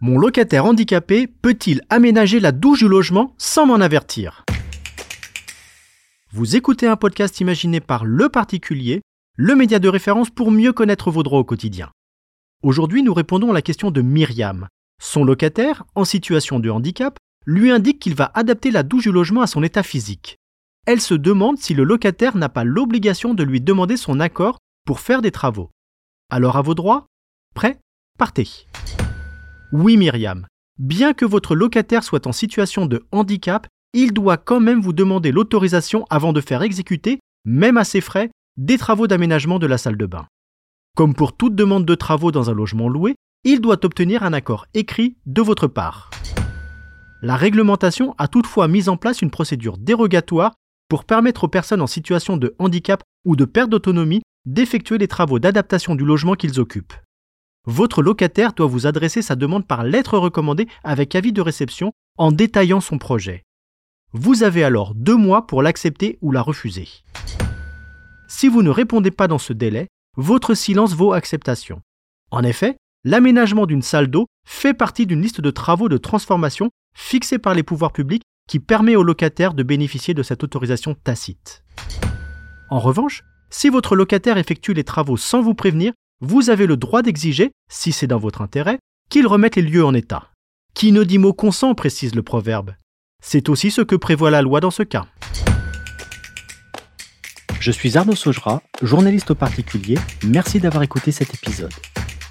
Mon locataire handicapé peut-il aménager la douche du logement sans m'en avertir? Vous écoutez un podcast imaginé par Le Particulier, le média de référence pour mieux connaître vos droits au quotidien. Aujourd'hui, nous répondons à la question de Myriam. Son locataire, en situation de handicap, lui indique qu'il va adapter la douche du logement à son état physique. Elle se demande si le locataire n'a pas l'obligation de lui demander son accord pour faire des travaux. Alors à vos droits Prêt Partez Oui Myriam, bien que votre locataire soit en situation de handicap, il doit quand même vous demander l'autorisation avant de faire exécuter, même à ses frais, des travaux d'aménagement de la salle de bain. Comme pour toute demande de travaux dans un logement loué, il doit obtenir un accord écrit de votre part. La réglementation a toutefois mis en place une procédure dérogatoire pour permettre aux personnes en situation de handicap ou de perte d'autonomie d'effectuer les travaux d'adaptation du logement qu'ils occupent. Votre locataire doit vous adresser sa demande par lettre recommandée avec avis de réception en détaillant son projet. Vous avez alors deux mois pour l'accepter ou la refuser. Si vous ne répondez pas dans ce délai, votre silence vaut acceptation. En effet, l'aménagement d'une salle d'eau fait partie d'une liste de travaux de transformation fixée par les pouvoirs publics qui permet aux locataires de bénéficier de cette autorisation tacite. En revanche, si votre locataire effectue les travaux sans vous prévenir, vous avez le droit d'exiger, si c'est dans votre intérêt, qu'il remette les lieux en état. Qui ne dit mot consent, précise le proverbe. C'est aussi ce que prévoit la loi dans ce cas. Je suis Arnaud Saugera, journaliste au particulier. Merci d'avoir écouté cet épisode.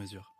mesure.